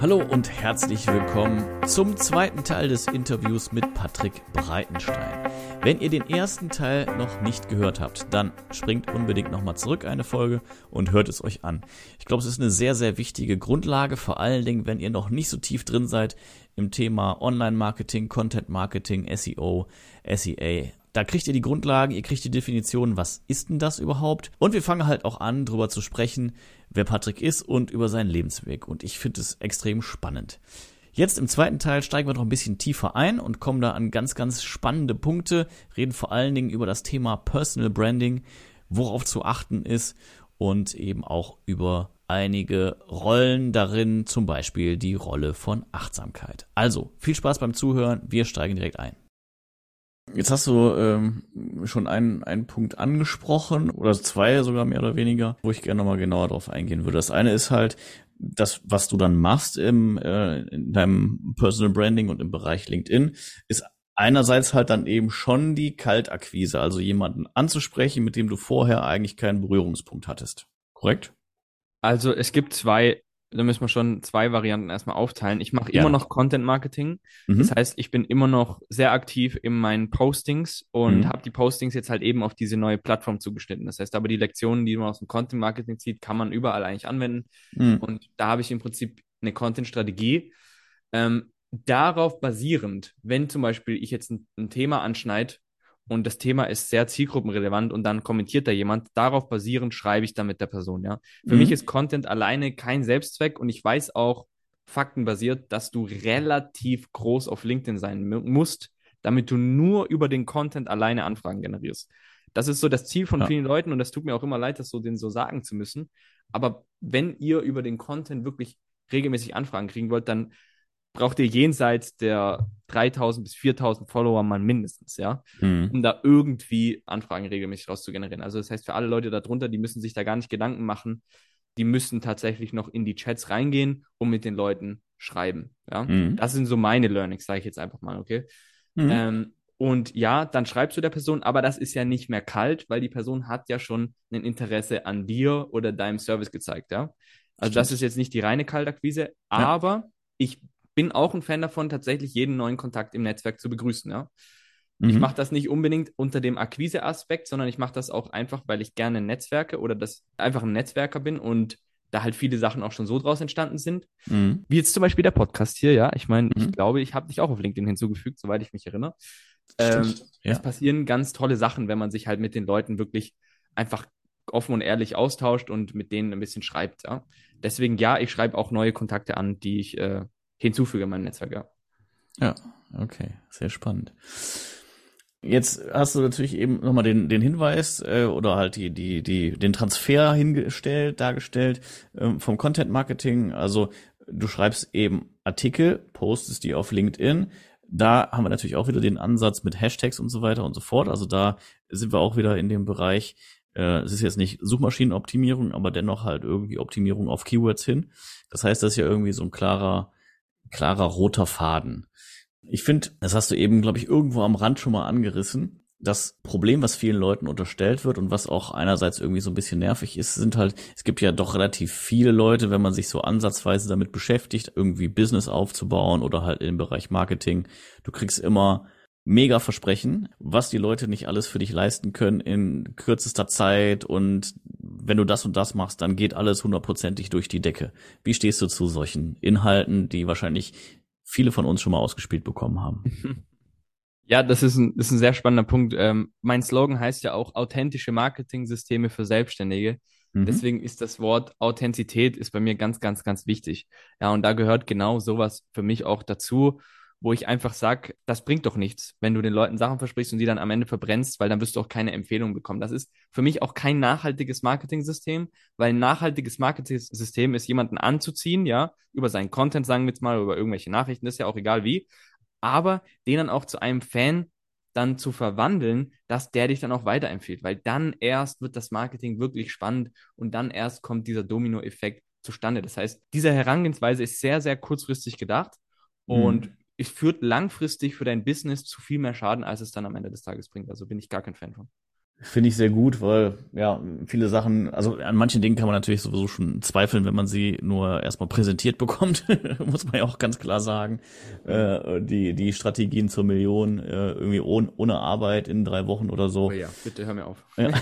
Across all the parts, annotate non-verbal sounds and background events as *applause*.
Hallo und herzlich willkommen zum zweiten Teil des Interviews mit Patrick Breitenstein. Wenn ihr den ersten Teil noch nicht gehört habt, dann springt unbedingt nochmal zurück eine Folge und hört es euch an. Ich glaube, es ist eine sehr, sehr wichtige Grundlage, vor allen Dingen, wenn ihr noch nicht so tief drin seid im Thema Online-Marketing, Content-Marketing, SEO, SEA. Da kriegt ihr die Grundlagen, ihr kriegt die Definition, was ist denn das überhaupt? Und wir fangen halt auch an, darüber zu sprechen, wer Patrick ist und über seinen Lebensweg. Und ich finde es extrem spannend. Jetzt im zweiten Teil steigen wir noch ein bisschen tiefer ein und kommen da an ganz, ganz spannende Punkte, reden vor allen Dingen über das Thema Personal Branding, worauf zu achten ist und eben auch über einige Rollen darin, zum Beispiel die Rolle von Achtsamkeit. Also viel Spaß beim Zuhören, wir steigen direkt ein. Jetzt hast du ähm, schon einen, einen Punkt angesprochen oder zwei sogar mehr oder weniger, wo ich gerne nochmal genauer drauf eingehen würde. Das eine ist halt, das, was du dann machst im, äh, in deinem Personal Branding und im Bereich LinkedIn, ist einerseits halt dann eben schon die Kaltakquise, also jemanden anzusprechen, mit dem du vorher eigentlich keinen Berührungspunkt hattest. Korrekt? Also es gibt zwei da müssen wir schon zwei Varianten erstmal aufteilen. Ich mache ja. immer noch Content Marketing. Mhm. Das heißt, ich bin immer noch sehr aktiv in meinen Postings und mhm. habe die Postings jetzt halt eben auf diese neue Plattform zugeschnitten. Das heißt, aber die Lektionen, die man aus dem Content Marketing zieht, kann man überall eigentlich anwenden. Mhm. Und da habe ich im Prinzip eine Content-Strategie. Ähm, darauf basierend, wenn zum Beispiel ich jetzt ein, ein Thema anschneide, und das Thema ist sehr zielgruppenrelevant und dann kommentiert da jemand. Darauf basierend schreibe ich dann mit der Person, ja. Für mhm. mich ist Content alleine kein Selbstzweck und ich weiß auch faktenbasiert, dass du relativ groß auf LinkedIn sein musst, damit du nur über den Content alleine Anfragen generierst. Das ist so das Ziel von ja. vielen Leuten und das tut mir auch immer leid, das so denen so sagen zu müssen. Aber wenn ihr über den Content wirklich regelmäßig Anfragen kriegen wollt, dann braucht ihr jenseits der 3000 bis 4000 Follower mal mindestens, ja, mhm. um da irgendwie Anfragen regelmäßig rauszugenerieren. Also das heißt, für alle Leute darunter, die müssen sich da gar nicht Gedanken machen, die müssen tatsächlich noch in die Chats reingehen und mit den Leuten schreiben, ja. Mhm. Das sind so meine Learnings, sage ich jetzt einfach mal, okay. Mhm. Ähm, und ja, dann schreibst du der Person, aber das ist ja nicht mehr kalt, weil die Person hat ja schon ein Interesse an dir oder deinem Service gezeigt, ja. Also Stimmt. das ist jetzt nicht die reine Kaltakquise, ja. aber ich bin auch ein Fan davon, tatsächlich jeden neuen Kontakt im Netzwerk zu begrüßen. Ja? Mhm. Ich mache das nicht unbedingt unter dem Akquise-Aspekt, sondern ich mache das auch einfach, weil ich gerne Netzwerke oder das einfach ein Netzwerker bin und da halt viele Sachen auch schon so draus entstanden sind. Mhm. Wie jetzt zum Beispiel der Podcast hier, ja. Ich meine, mhm. ich glaube, ich habe dich auch auf LinkedIn hinzugefügt, soweit ich mich erinnere. Ähm, ja. Es passieren ganz tolle Sachen, wenn man sich halt mit den Leuten wirklich einfach offen und ehrlich austauscht und mit denen ein bisschen schreibt, ja. Deswegen ja, ich schreibe auch neue Kontakte an, die ich äh, hinzufüge in meinem Netzwerk, ja. Ja, okay, sehr spannend. Jetzt hast du natürlich eben nochmal den, den Hinweis äh, oder halt die, die, die, den Transfer hingestellt, dargestellt ähm, vom Content Marketing. Also du schreibst eben Artikel, postest die auf LinkedIn. Da haben wir natürlich auch wieder den Ansatz mit Hashtags und so weiter und so fort. Also da sind wir auch wieder in dem Bereich, äh, es ist jetzt nicht Suchmaschinenoptimierung, aber dennoch halt irgendwie Optimierung auf Keywords hin. Das heißt, das ist ja irgendwie so ein klarer klarer roter Faden. Ich finde, das hast du eben, glaube ich, irgendwo am Rand schon mal angerissen. Das Problem, was vielen Leuten unterstellt wird und was auch einerseits irgendwie so ein bisschen nervig ist, sind halt, es gibt ja doch relativ viele Leute, wenn man sich so ansatzweise damit beschäftigt, irgendwie Business aufzubauen oder halt im Bereich Marketing. Du kriegst immer mega Versprechen, was die Leute nicht alles für dich leisten können in kürzester Zeit und wenn du das und das machst, dann geht alles hundertprozentig durch die Decke. Wie stehst du zu solchen Inhalten, die wahrscheinlich viele von uns schon mal ausgespielt bekommen haben? *laughs* Ja, das ist ein, das ist ein sehr spannender Punkt. Ähm, mein Slogan heißt ja auch authentische Marketing-Systeme für Selbstständige. Mhm. Deswegen ist das Wort Authentizität ist bei mir ganz, ganz, ganz wichtig. Ja, und da gehört genau sowas für mich auch dazu wo ich einfach sage, das bringt doch nichts, wenn du den Leuten Sachen versprichst und die dann am Ende verbrennst, weil dann wirst du auch keine Empfehlung bekommen. Das ist für mich auch kein nachhaltiges Marketing-System, weil ein nachhaltiges Marketing-System ist, jemanden anzuziehen, ja, über seinen Content, sagen wir jetzt mal, über irgendwelche Nachrichten, ist ja auch egal wie, aber den dann auch zu einem Fan dann zu verwandeln, dass der dich dann auch weiterempfiehlt, weil dann erst wird das Marketing wirklich spannend und dann erst kommt dieser Domino-Effekt zustande. Das heißt, diese Herangehensweise ist sehr, sehr kurzfristig gedacht und mhm führt langfristig für dein Business zu viel mehr Schaden, als es dann am Ende des Tages bringt. Also bin ich gar kein Fan von. Finde ich sehr gut, weil ja, viele Sachen, also an manchen Dingen kann man natürlich sowieso schon zweifeln, wenn man sie nur erstmal präsentiert bekommt, *laughs* muss man ja auch ganz klar sagen. Äh, die, die Strategien zur Million äh, irgendwie ohne, ohne Arbeit in drei Wochen oder so. Oh ja, bitte hör mir auf. Ja. *laughs*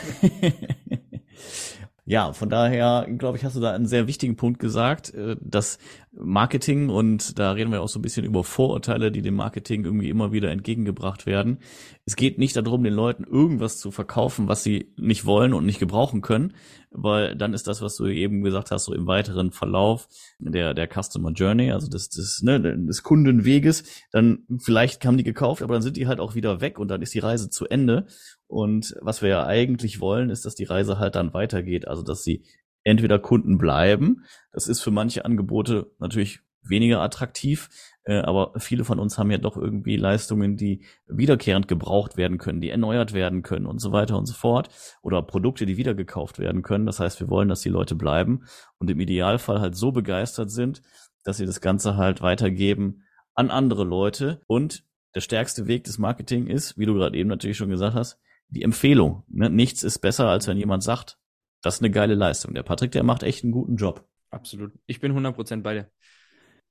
ja, von daher, glaube ich, hast du da einen sehr wichtigen Punkt gesagt, äh, dass Marketing und da reden wir auch so ein bisschen über Vorurteile, die dem Marketing irgendwie immer wieder entgegengebracht werden. Es geht nicht darum, den Leuten irgendwas zu verkaufen, was sie nicht wollen und nicht gebrauchen können, weil dann ist das, was du eben gesagt hast, so im weiteren Verlauf der, der Customer Journey, also des, des, ne, des Kundenweges, dann vielleicht haben die gekauft, aber dann sind die halt auch wieder weg und dann ist die Reise zu Ende. Und was wir ja eigentlich wollen, ist, dass die Reise halt dann weitergeht, also dass sie entweder Kunden bleiben. Das ist für manche Angebote natürlich weniger attraktiv, äh, aber viele von uns haben ja doch irgendwie Leistungen, die wiederkehrend gebraucht werden können, die erneuert werden können und so weiter und so fort oder Produkte, die wieder gekauft werden können. Das heißt, wir wollen, dass die Leute bleiben und im Idealfall halt so begeistert sind, dass sie das Ganze halt weitergeben an andere Leute und der stärkste Weg des Marketing ist, wie du gerade eben natürlich schon gesagt hast, die Empfehlung. Ne? Nichts ist besser, als wenn jemand sagt, das ist eine geile Leistung. Der Patrick, der macht echt einen guten Job. Absolut. Ich bin 100% bei dir.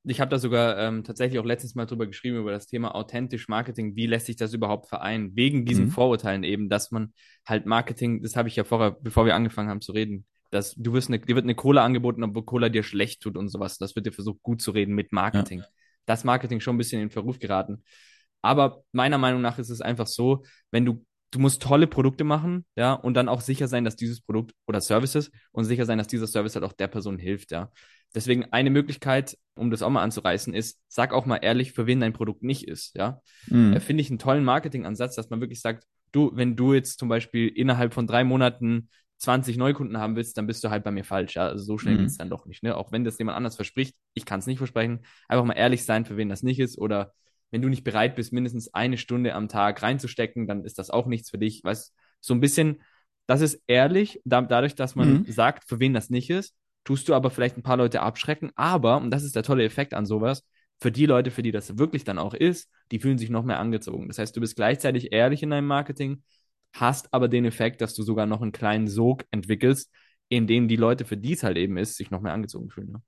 Ich habe da sogar ähm, tatsächlich auch letztens mal drüber geschrieben, über das Thema authentisch Marketing. Wie lässt sich das überhaupt vereinen? Wegen diesen mhm. Vorurteilen eben, dass man halt Marketing, das habe ich ja vorher, bevor wir angefangen haben zu reden, dass du wirst eine, dir wird eine Cola angeboten, obwohl Cola dir schlecht tut und sowas. Das wird dir versucht, gut zu reden mit Marketing. Ja. Das Marketing schon ein bisschen in Verruf geraten. Aber meiner Meinung nach ist es einfach so, wenn du du musst tolle Produkte machen, ja, und dann auch sicher sein, dass dieses Produkt oder Services und sicher sein, dass dieser Service halt auch der Person hilft, ja. Deswegen eine Möglichkeit, um das auch mal anzureißen, ist, sag auch mal ehrlich, für wen dein Produkt nicht ist, ja. Mhm. Finde ich einen tollen Marketingansatz, dass man wirklich sagt, du, wenn du jetzt zum Beispiel innerhalb von drei Monaten 20 Neukunden haben willst, dann bist du halt bei mir falsch, ja. Also so schnell mhm. geht es dann doch nicht, ne. Auch wenn das jemand anders verspricht, ich kann es nicht versprechen, einfach mal ehrlich sein, für wen das nicht ist oder wenn du nicht bereit bist, mindestens eine Stunde am Tag reinzustecken, dann ist das auch nichts für dich. Weißt so ein bisschen, das ist ehrlich, da, dadurch, dass man mhm. sagt, für wen das nicht ist, tust du aber vielleicht ein paar Leute abschrecken. Aber, und das ist der tolle Effekt an sowas, für die Leute, für die das wirklich dann auch ist, die fühlen sich noch mehr angezogen. Das heißt, du bist gleichzeitig ehrlich in deinem Marketing, hast aber den Effekt, dass du sogar noch einen kleinen Sog entwickelst, in dem die Leute, für die es halt eben ist, sich noch mehr angezogen fühlen. Ne?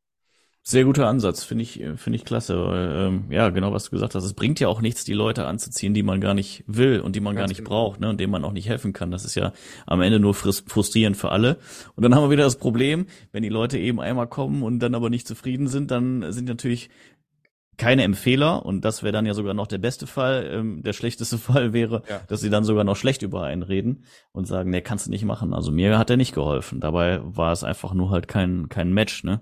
Sehr guter Ansatz, finde ich, finde ich klasse. Weil, ähm, ja, genau was du gesagt hast. Es bringt ja auch nichts, die Leute anzuziehen, die man gar nicht will und die man Ganz gar nicht genau. braucht, ne, und denen man auch nicht helfen kann. Das ist ja am Ende nur frustrierend für alle. Und dann haben wir wieder das Problem, wenn die Leute eben einmal kommen und dann aber nicht zufrieden sind, dann sind natürlich keine Empfehler und das wäre dann ja sogar noch der beste Fall. Ähm, der schlechteste *laughs* Fall wäre, ja. dass sie dann sogar noch schlecht über einen reden und sagen, nee, kannst du nicht machen. Also mir hat er nicht geholfen. Dabei war es einfach nur halt kein kein Match, ne?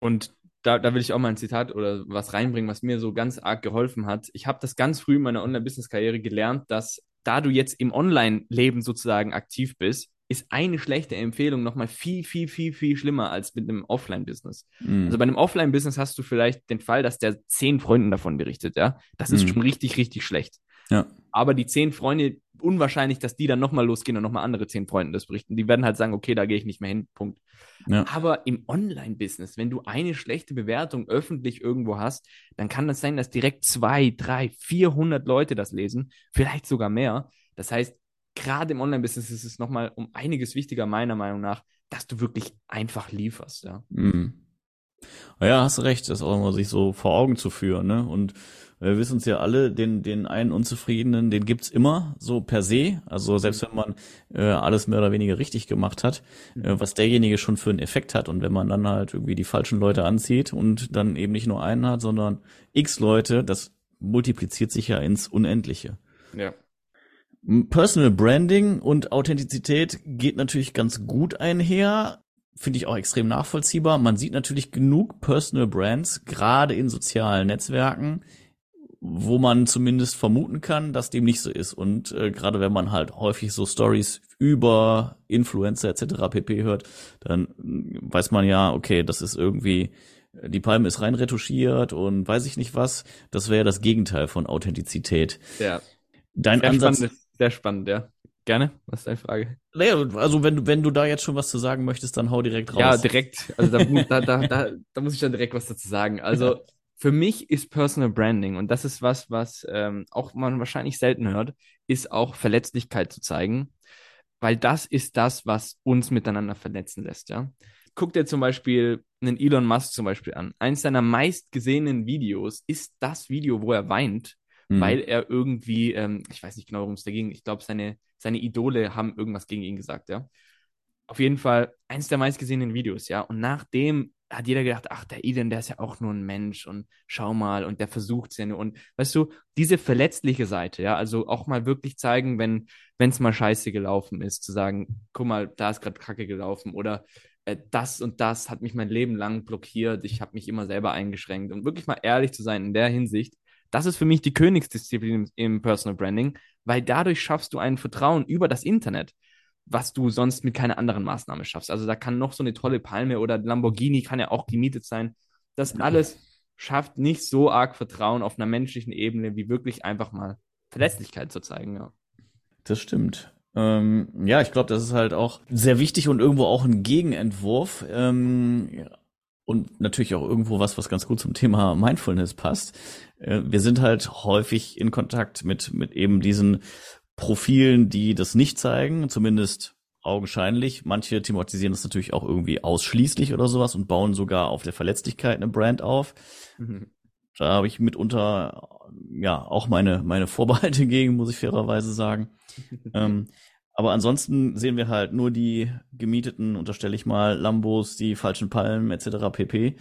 Und da, da will ich auch mal ein Zitat oder was reinbringen, was mir so ganz arg geholfen hat. Ich habe das ganz früh in meiner Online-Business-Karriere gelernt, dass da du jetzt im Online-Leben sozusagen aktiv bist, ist eine schlechte Empfehlung nochmal viel, viel, viel, viel schlimmer als mit einem Offline-Business. Mhm. Also bei einem Offline-Business hast du vielleicht den Fall, dass der zehn Freunden davon berichtet, ja. Das ist mhm. schon richtig, richtig schlecht. Ja. Aber die zehn Freunde, unwahrscheinlich, dass die dann nochmal losgehen und nochmal andere zehn Freunden das berichten. Die werden halt sagen, okay, da gehe ich nicht mehr hin, Punkt. Ja. Aber im Online-Business, wenn du eine schlechte Bewertung öffentlich irgendwo hast, dann kann das sein, dass direkt zwei, drei, vierhundert Leute das lesen, vielleicht sogar mehr. Das heißt, gerade im Online-Business ist es nochmal um einiges wichtiger, meiner Meinung nach, dass du wirklich einfach lieferst, ja. Mhm. Ja, hast recht, das auch immer sich so vor Augen zu führen, ne? Und wir wissen es ja alle, den, den einen Unzufriedenen, den gibt's immer, so per se. Also selbst wenn man äh, alles mehr oder weniger richtig gemacht hat, äh, was derjenige schon für einen Effekt hat. Und wenn man dann halt irgendwie die falschen Leute anzieht und dann eben nicht nur einen hat, sondern x Leute, das multipliziert sich ja ins Unendliche. Ja. Personal Branding und Authentizität geht natürlich ganz gut einher. Finde ich auch extrem nachvollziehbar. Man sieht natürlich genug Personal Brands, gerade in sozialen Netzwerken, wo man zumindest vermuten kann, dass dem nicht so ist. Und äh, gerade wenn man halt häufig so Stories über Influencer etc. pp hört, dann weiß man ja, okay, das ist irgendwie die Palme ist rein retuschiert und weiß ich nicht was. Das wäre das Gegenteil von Authentizität. Ja. Dein sehr Ansatz. Spannend, sehr spannend, ja. Gerne. Was ist deine Frage? Naja, also wenn du, wenn du da jetzt schon was zu sagen möchtest, dann hau direkt raus. Ja, direkt. Also da, da, da, da, da muss ich dann direkt was dazu sagen. Also *laughs* für mich ist Personal Branding, und das ist was, was ähm, auch man wahrscheinlich selten hört, ist auch Verletzlichkeit zu zeigen. weil das ist das, was uns miteinander vernetzen lässt, ja. Guck dir zum Beispiel einen Elon Musk zum Beispiel an. Eins seiner meistgesehenen Videos ist das Video, wo er weint, mhm. weil er irgendwie, ähm, ich weiß nicht genau, worum es da ging, ich glaube, seine, seine Idole haben irgendwas gegen ihn gesagt, ja. Auf jeden Fall eins der meistgesehenen Videos, ja. Und nachdem hat jeder gedacht, ach, der Eden, der ist ja auch nur ein Mensch und schau mal und der versucht es ja nur. Und weißt du, diese verletzliche Seite, ja, also auch mal wirklich zeigen, wenn es mal scheiße gelaufen ist, zu sagen, guck mal, da ist gerade Kacke gelaufen oder äh, das und das hat mich mein Leben lang blockiert, ich habe mich immer selber eingeschränkt und wirklich mal ehrlich zu sein in der Hinsicht, das ist für mich die Königsdisziplin im, im Personal Branding, weil dadurch schaffst du ein Vertrauen über das Internet was du sonst mit keiner anderen Maßnahme schaffst. Also da kann noch so eine tolle Palme oder Lamborghini kann ja auch gemietet sein. Das alles schafft nicht so arg Vertrauen auf einer menschlichen Ebene, wie wirklich einfach mal Verlässlichkeit zu zeigen, ja. Das stimmt. Ähm, ja, ich glaube, das ist halt auch sehr wichtig und irgendwo auch ein Gegenentwurf. Ähm, ja. Und natürlich auch irgendwo was, was ganz gut zum Thema Mindfulness passt. Äh, wir sind halt häufig in Kontakt mit, mit eben diesen Profilen, die das nicht zeigen, zumindest augenscheinlich. Manche thematisieren das natürlich auch irgendwie ausschließlich oder sowas und bauen sogar auf der Verletzlichkeit eine Brand auf. Mhm. Da habe ich mitunter ja auch meine meine Vorbehalte *laughs* gegen, muss ich fairerweise sagen. ähm, aber ansonsten sehen wir halt nur die gemieteten, unterstelle ich mal, Lambos, die falschen Palmen etc. pp.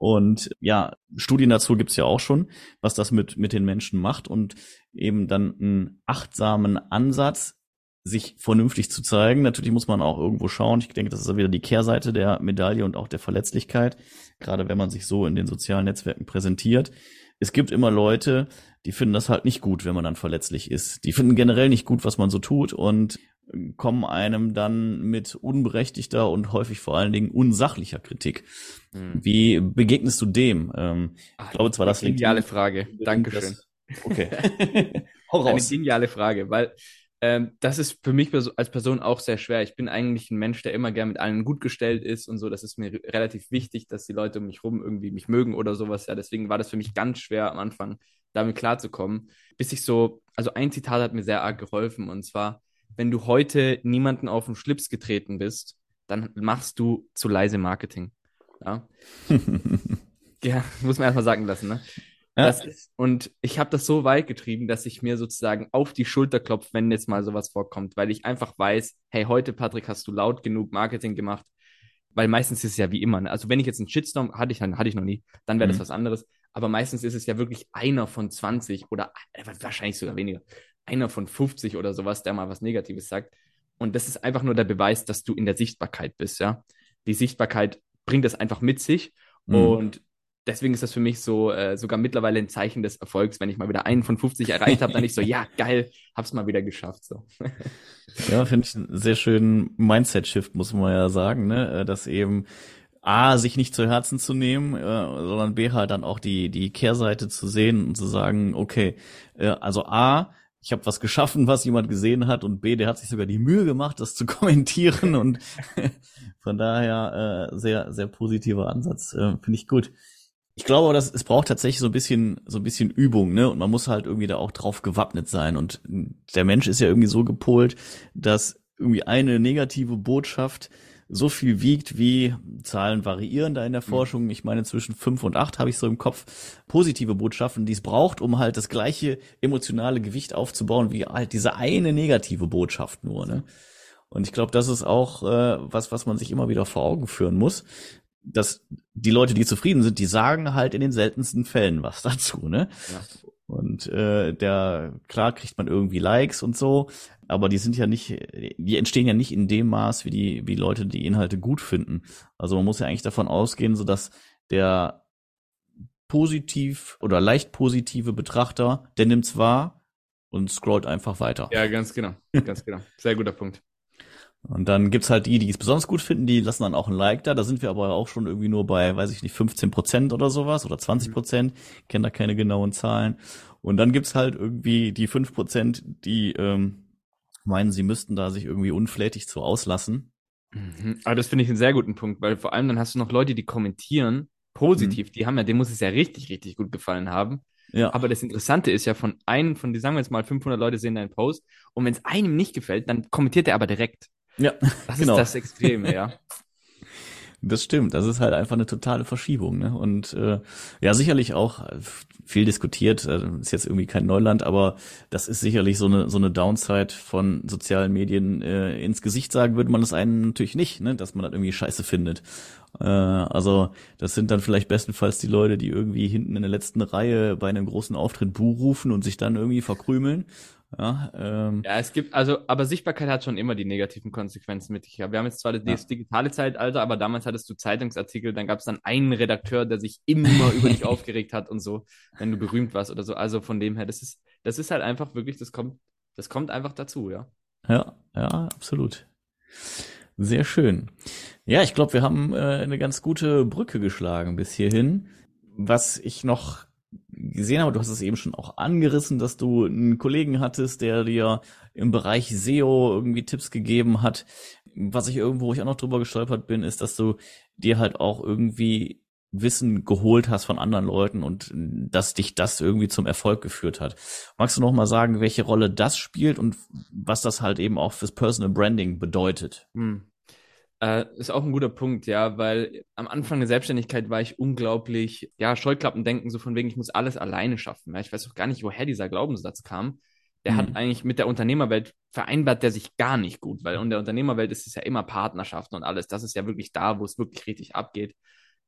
Und ja, Studien dazu gibt's ja auch schon, was das mit, mit den Menschen macht und eben dann einen achtsamen Ansatz, sich vernünftig zu zeigen. Natürlich muss man auch irgendwo schauen. Ich denke, das ist ja wieder die Kehrseite der Medaille und auch der Verletzlichkeit, gerade wenn man sich so in den sozialen Netzwerken präsentiert. Es gibt immer Leute, die finden das halt nicht gut, wenn man dann verletzlich ist. Die finden generell nicht gut, was man so tut und kommen einem dann mit unberechtigter und häufig vor allen Dingen unsachlicher Kritik. Hm. Wie begegnest du dem? Ähm, Ach, ich glaube zwar, das liegt. Geniale Frage. Dankeschön. Das, okay. *laughs* Hau raus. Eine geniale Frage, weil ähm, das ist für mich als Person auch sehr schwer. Ich bin eigentlich ein Mensch, der immer gern mit allen gut gestellt ist und so. Das ist mir relativ wichtig, dass die Leute um mich rum irgendwie mich mögen oder sowas. Ja, deswegen war das für mich ganz schwer am Anfang, damit klarzukommen. Bis ich so, also ein Zitat hat mir sehr arg geholfen und zwar, wenn du heute niemanden auf den Schlips getreten bist, dann machst du zu leise Marketing. Ja, *laughs* ja muss man erstmal sagen lassen, ne? Ja. Ist, und ich habe das so weit getrieben, dass ich mir sozusagen auf die Schulter klopfe, wenn jetzt mal sowas vorkommt, weil ich einfach weiß, hey, heute, Patrick, hast du laut genug Marketing gemacht, weil meistens ist es ja wie immer, ne? also wenn ich jetzt einen Shitstorm hatte ich, hatte ich noch nie, dann wäre mhm. das was anderes, aber meistens ist es ja wirklich einer von 20 oder wahrscheinlich sogar weniger, einer von 50 oder sowas, der mal was Negatives sagt. Und das ist einfach nur der Beweis, dass du in der Sichtbarkeit bist, ja. Die Sichtbarkeit bringt das einfach mit sich. Mhm. Und deswegen ist das für mich so äh, sogar mittlerweile ein Zeichen des Erfolgs, wenn ich mal wieder einen von 50 erreicht habe, dann ich so, *laughs* ja, geil, hab's mal wieder geschafft. So. ja, finde ich einen sehr schönen Mindset-Shift, muss man ja sagen, ne? Äh, dass eben A, sich nicht zu Herzen zu nehmen, äh, sondern B, halt dann auch die, die Kehrseite zu sehen und zu sagen, okay, äh, also A, ich habe was geschaffen, was jemand gesehen hat und B, der hat sich sogar die Mühe gemacht, das zu *laughs* kommentieren und *laughs* von daher äh, sehr, sehr positiver Ansatz, äh, finde ich gut. Ich glaube, dass es braucht tatsächlich so ein bisschen, so ein bisschen Übung, ne? Und man muss halt irgendwie da auch drauf gewappnet sein. Und der Mensch ist ja irgendwie so gepolt, dass irgendwie eine negative Botschaft so viel wiegt wie Zahlen variieren da in der mhm. Forschung. Ich meine, zwischen fünf und acht habe ich so im Kopf positive Botschaften, die es braucht, um halt das gleiche emotionale Gewicht aufzubauen wie halt diese eine negative Botschaft nur. Ne? Und ich glaube, das ist auch äh, was, was man sich immer wieder vor Augen führen muss, dass die Leute, die zufrieden sind, die sagen halt in den seltensten Fällen was *laughs* dazu. Ne? Ja. Und äh, der, klar kriegt man irgendwie Likes und so, aber die sind ja nicht, die entstehen ja nicht in dem Maß, wie die, wie Leute die Inhalte gut finden. Also man muss ja eigentlich davon ausgehen, so dass der positiv oder leicht positive Betrachter, der nimmt's wahr und scrollt einfach weiter. Ja, ganz genau, ganz genau. Sehr guter Punkt. Und dann gibt's halt die, die es besonders gut finden, die lassen dann auch ein Like da. Da sind wir aber auch schon irgendwie nur bei, weiß ich nicht, 15 Prozent oder sowas oder 20 Prozent. Mhm. Kennen da keine genauen Zahlen. Und dann gibt's halt irgendwie die 5 Prozent, die ähm, meinen, sie müssten da sich irgendwie unflätig zu auslassen. Mhm. Aber das finde ich einen sehr guten Punkt, weil vor allem dann hast du noch Leute, die kommentieren positiv. Mhm. Die haben ja, dem muss es ja richtig, richtig gut gefallen haben. Ja. Aber das Interessante ist ja, von einem, von, sagen wir jetzt mal, 500 Leute sehen deinen Post und wenn es einem nicht gefällt, dann kommentiert er aber direkt. Ja, *laughs* das genau. ist das Extreme, ja. *laughs* Das stimmt, das ist halt einfach eine totale Verschiebung. Ne? Und äh, ja, sicherlich auch viel diskutiert, äh, ist jetzt irgendwie kein Neuland, aber das ist sicherlich so eine so eine Downside von sozialen Medien. Äh, ins Gesicht sagen würde man das einen natürlich nicht, ne? dass man das irgendwie scheiße findet. Äh, also das sind dann vielleicht bestenfalls die Leute, die irgendwie hinten in der letzten Reihe bei einem großen Auftritt Buh rufen und sich dann irgendwie verkrümeln ja, ähm. ja, es gibt, also, aber Sichtbarkeit hat schon immer die negativen Konsequenzen mit sich. Wir haben jetzt zwar das ja. digitale Zeitalter, aber damals hattest du Zeitungsartikel, dann gab es dann einen Redakteur, der sich immer über dich *laughs* aufgeregt hat und so, wenn du berühmt warst oder so. Also von dem her, das ist, das ist halt einfach wirklich, das kommt, das kommt einfach dazu, ja. Ja, ja, absolut. Sehr schön. Ja, ich glaube, wir haben äh, eine ganz gute Brücke geschlagen bis hierhin. Was ich noch gesehen habe, du hast es eben schon auch angerissen, dass du einen Kollegen hattest, der dir im Bereich SEO irgendwie Tipps gegeben hat. Was ich irgendwo, wo ich auch noch drüber gestolpert bin, ist, dass du dir halt auch irgendwie Wissen geholt hast von anderen Leuten und dass dich das irgendwie zum Erfolg geführt hat. Magst du noch mal sagen, welche Rolle das spielt und was das halt eben auch fürs Personal Branding bedeutet? Hm. Äh, ist auch ein guter Punkt, ja, weil am Anfang der Selbstständigkeit war ich unglaublich, ja, Scheuklappendenken, so von wegen, ich muss alles alleine schaffen. Ja. Ich weiß auch gar nicht, woher dieser Glaubenssatz kam. Der mhm. hat eigentlich mit der Unternehmerwelt vereinbart der sich gar nicht gut, weil in der Unternehmerwelt ist es ja immer Partnerschaften und alles. Das ist ja wirklich da, wo es wirklich richtig abgeht.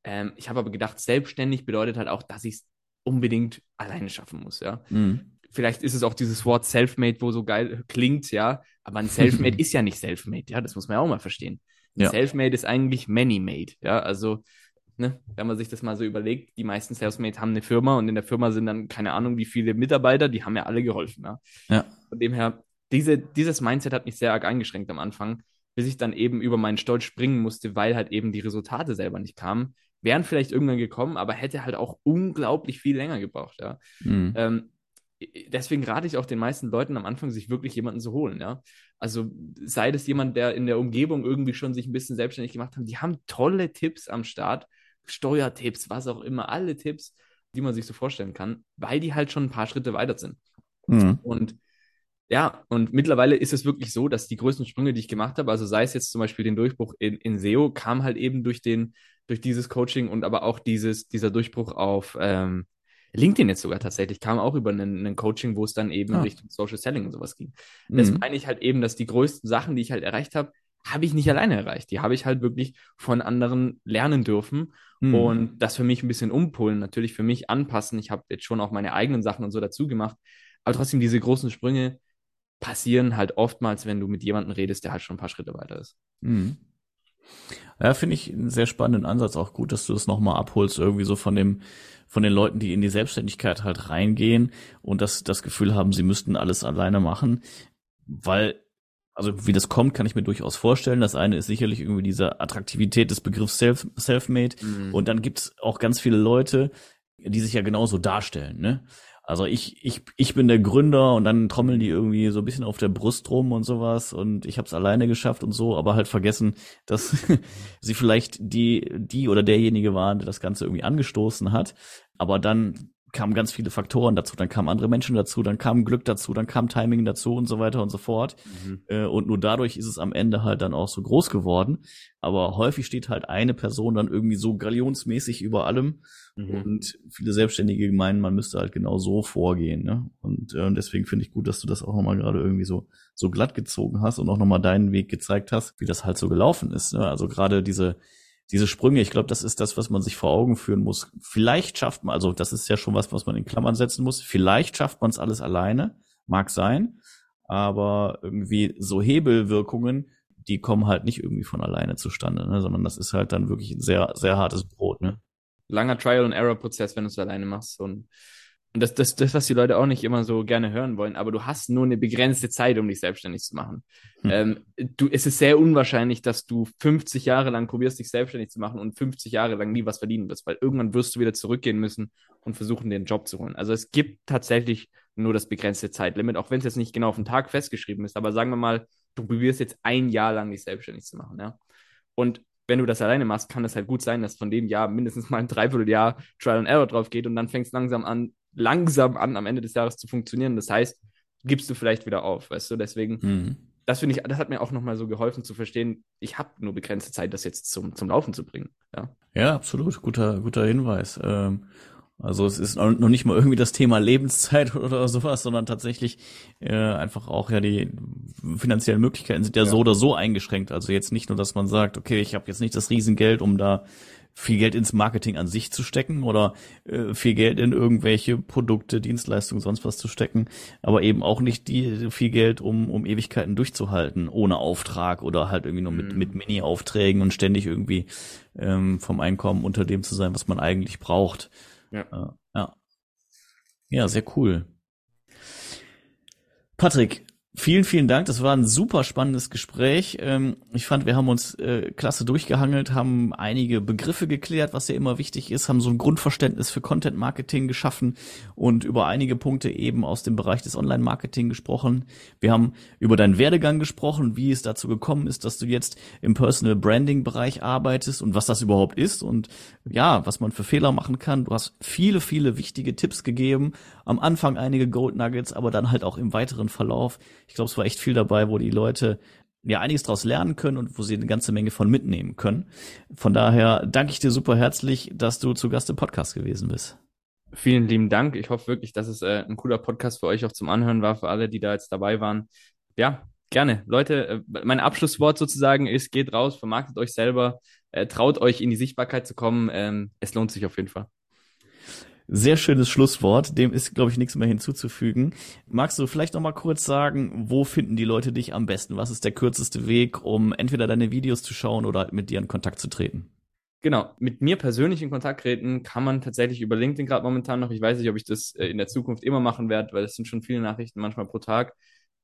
Ähm, ich habe aber gedacht, selbstständig bedeutet halt auch, dass ich es unbedingt alleine schaffen muss, ja. Mhm vielleicht ist es auch dieses Wort Selfmade, wo so geil klingt, ja, aber ein Selfmade *laughs* ist ja nicht Selfmade, ja, das muss man ja auch mal verstehen. Ja. Selfmade ist eigentlich many-made. Ja, also, ne, wenn man sich das mal so überlegt, die meisten Selfmade haben eine Firma und in der Firma sind dann keine Ahnung, wie viele Mitarbeiter, die haben ja alle geholfen. Ja. ja. Von dem her, diese, dieses Mindset hat mich sehr arg eingeschränkt am Anfang, bis ich dann eben über meinen Stolz springen musste, weil halt eben die Resultate selber nicht kamen. Wären vielleicht irgendwann gekommen, aber hätte halt auch unglaublich viel länger gebraucht. Ja. Mhm. Ähm, deswegen rate ich auch den meisten Leuten am Anfang, sich wirklich jemanden zu holen, ja. Also sei das jemand, der in der Umgebung irgendwie schon sich ein bisschen selbstständig gemacht hat, die haben tolle Tipps am Start, Steuertipps, was auch immer, alle Tipps, die man sich so vorstellen kann, weil die halt schon ein paar Schritte weiter sind. Mhm. Und ja, und mittlerweile ist es wirklich so, dass die größten Sprünge, die ich gemacht habe, also sei es jetzt zum Beispiel den Durchbruch in, in SEO, kam halt eben durch den, durch dieses Coaching und aber auch dieses, dieser Durchbruch auf ähm, LinkedIn jetzt sogar tatsächlich, kam auch über ein Coaching, wo es dann eben ah. Richtung Social Selling und sowas ging. Mhm. Das meine ich halt eben, dass die größten Sachen, die ich halt erreicht habe, habe ich nicht alleine erreicht. Die habe ich halt wirklich von anderen lernen dürfen mhm. und das für mich ein bisschen umpolen, natürlich für mich anpassen. Ich habe jetzt schon auch meine eigenen Sachen und so dazu gemacht, aber trotzdem diese großen Sprünge passieren halt oftmals, wenn du mit jemandem redest, der halt schon ein paar Schritte weiter ist. Mhm. Ja, finde ich einen sehr spannenden Ansatz. Auch gut, dass du das nochmal abholst, irgendwie so von dem, von den Leuten, die in die Selbstständigkeit halt reingehen und das, das Gefühl haben, sie müssten alles alleine machen. Weil, also wie das kommt, kann ich mir durchaus vorstellen. Das eine ist sicherlich irgendwie diese Attraktivität des Begriffs Self, Self-Made. Mhm. Und dann gibt's auch ganz viele Leute, die sich ja genauso darstellen, ne? Also ich, ich, ich bin der Gründer und dann trommeln die irgendwie so ein bisschen auf der Brust rum und sowas und ich habe es alleine geschafft und so, aber halt vergessen, dass *laughs* sie vielleicht die, die oder derjenige waren, der das Ganze irgendwie angestoßen hat, aber dann kamen ganz viele Faktoren dazu, dann kamen andere Menschen dazu, dann kam Glück dazu, dann kam Timing dazu und so weiter und so fort. Mhm. Äh, und nur dadurch ist es am Ende halt dann auch so groß geworden. Aber häufig steht halt eine Person dann irgendwie so galionsmäßig über allem. Mhm. Und viele Selbstständige meinen, man müsste halt genau so vorgehen. Ne? Und äh, deswegen finde ich gut, dass du das auch nochmal gerade irgendwie so, so glatt gezogen hast und auch nochmal deinen Weg gezeigt hast, wie das halt so gelaufen ist. Ne? Also gerade diese diese Sprünge, ich glaube, das ist das, was man sich vor Augen führen muss. Vielleicht schafft man, also das ist ja schon was, was man in Klammern setzen muss. Vielleicht schafft man es alles alleine, mag sein, aber irgendwie so Hebelwirkungen, die kommen halt nicht irgendwie von alleine zustande, ne? sondern das ist halt dann wirklich ein sehr, sehr hartes Brot. Ne? Langer Trial and Error Prozess, wenn du es alleine machst. Und und das, das, das, was die Leute auch nicht immer so gerne hören wollen, aber du hast nur eine begrenzte Zeit, um dich selbstständig zu machen. Hm. Ähm, du, es ist sehr unwahrscheinlich, dass du 50 Jahre lang probierst, dich selbstständig zu machen und 50 Jahre lang nie was verdienen wirst, weil irgendwann wirst du wieder zurückgehen müssen und versuchen, den Job zu holen. Also es gibt tatsächlich nur das begrenzte Zeitlimit, auch wenn es jetzt nicht genau auf den Tag festgeschrieben ist, aber sagen wir mal, du probierst jetzt ein Jahr lang dich selbstständig zu machen, ja. Und wenn du das alleine machst, kann es halt gut sein, dass von dem Jahr mindestens mal ein Dreivierteljahr Trial and Error drauf geht und dann fängst du langsam an, langsam an, am Ende des Jahres zu funktionieren. Das heißt, gibst du vielleicht wieder auf, weißt du? Deswegen, mhm. das finde ich, das hat mir auch nochmal so geholfen zu verstehen, ich habe nur begrenzte Zeit, das jetzt zum, zum Laufen zu bringen. Ja, ja absolut. Guter, guter Hinweis. Ähm, also es ist noch nicht mal irgendwie das Thema Lebenszeit *laughs* oder sowas, sondern tatsächlich äh, einfach auch ja die finanziellen Möglichkeiten sind ja, ja, so oder so eingeschränkt. Also jetzt nicht nur, dass man sagt, okay, ich habe jetzt nicht das Riesengeld, um da viel Geld ins Marketing an sich zu stecken oder äh, viel Geld in irgendwelche Produkte, Dienstleistungen, sonst was zu stecken, aber eben auch nicht die viel Geld, um, um Ewigkeiten durchzuhalten, ohne Auftrag oder halt irgendwie nur mit, mhm. mit Mini-Aufträgen und ständig irgendwie ähm, vom Einkommen unter dem zu sein, was man eigentlich braucht. Ja. Ja, ja sehr cool. Patrick, Vielen, vielen Dank. Das war ein super spannendes Gespräch. Ähm, ich fand, wir haben uns äh, klasse durchgehangelt, haben einige Begriffe geklärt, was ja immer wichtig ist, haben so ein Grundverständnis für Content Marketing geschaffen und über einige Punkte eben aus dem Bereich des Online Marketing gesprochen. Wir haben über deinen Werdegang gesprochen, wie es dazu gekommen ist, dass du jetzt im Personal Branding Bereich arbeitest und was das überhaupt ist und ja, was man für Fehler machen kann. Du hast viele, viele wichtige Tipps gegeben. Am Anfang einige Gold Nuggets, aber dann halt auch im weiteren Verlauf ich glaube, es war echt viel dabei, wo die Leute ja einiges daraus lernen können und wo sie eine ganze Menge von mitnehmen können. Von daher danke ich dir super herzlich, dass du zu Gast im Podcast gewesen bist. Vielen lieben Dank. Ich hoffe wirklich, dass es äh, ein cooler Podcast für euch auch zum Anhören war, für alle, die da jetzt dabei waren. Ja, gerne. Leute, äh, mein Abschlusswort sozusagen ist, geht raus, vermarktet euch selber, äh, traut euch in die Sichtbarkeit zu kommen. Ähm, es lohnt sich auf jeden Fall. Sehr schönes Schlusswort. Dem ist, glaube ich, nichts mehr hinzuzufügen. Magst du vielleicht noch mal kurz sagen, wo finden die Leute dich am besten? Was ist der kürzeste Weg, um entweder deine Videos zu schauen oder mit dir in Kontakt zu treten? Genau, mit mir persönlich in Kontakt treten kann man tatsächlich über LinkedIn gerade momentan noch. Ich weiß nicht, ob ich das äh, in der Zukunft immer machen werde, weil es sind schon viele Nachrichten manchmal pro Tag,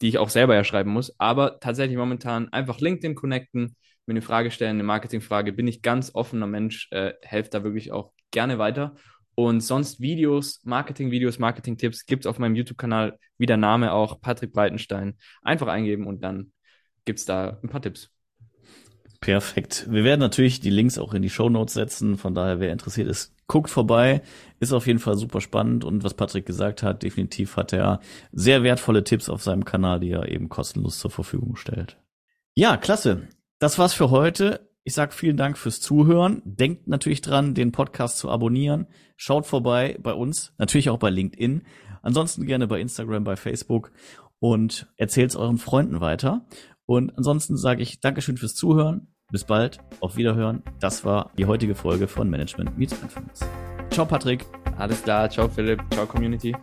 die ich auch selber ja schreiben muss. Aber tatsächlich momentan einfach LinkedIn connecten, mir eine Frage stellen, eine Marketingfrage. Bin ich ganz offener Mensch, äh, helfe da wirklich auch gerne weiter. Und sonst Videos, Marketing-Videos, Marketing-Tipps gibt es auf meinem YouTube-Kanal, wie der Name auch, Patrick Breitenstein. Einfach eingeben und dann gibt es da ein paar Tipps. Perfekt. Wir werden natürlich die Links auch in die Show Notes setzen. Von daher, wer interessiert ist, guckt vorbei. Ist auf jeden Fall super spannend. Und was Patrick gesagt hat, definitiv hat er sehr wertvolle Tipps auf seinem Kanal, die er eben kostenlos zur Verfügung stellt. Ja, klasse. Das war's für heute. Ich sage vielen Dank fürs Zuhören. Denkt natürlich dran, den Podcast zu abonnieren. Schaut vorbei bei uns, natürlich auch bei LinkedIn. Ansonsten gerne bei Instagram, bei Facebook und erzählt es euren Freunden weiter. Und ansonsten sage ich Dankeschön fürs Zuhören. Bis bald, auf Wiederhören. Das war die heutige Folge von Management Meets Influence. Ciao Patrick. Alles klar, ciao Philipp, ciao Community.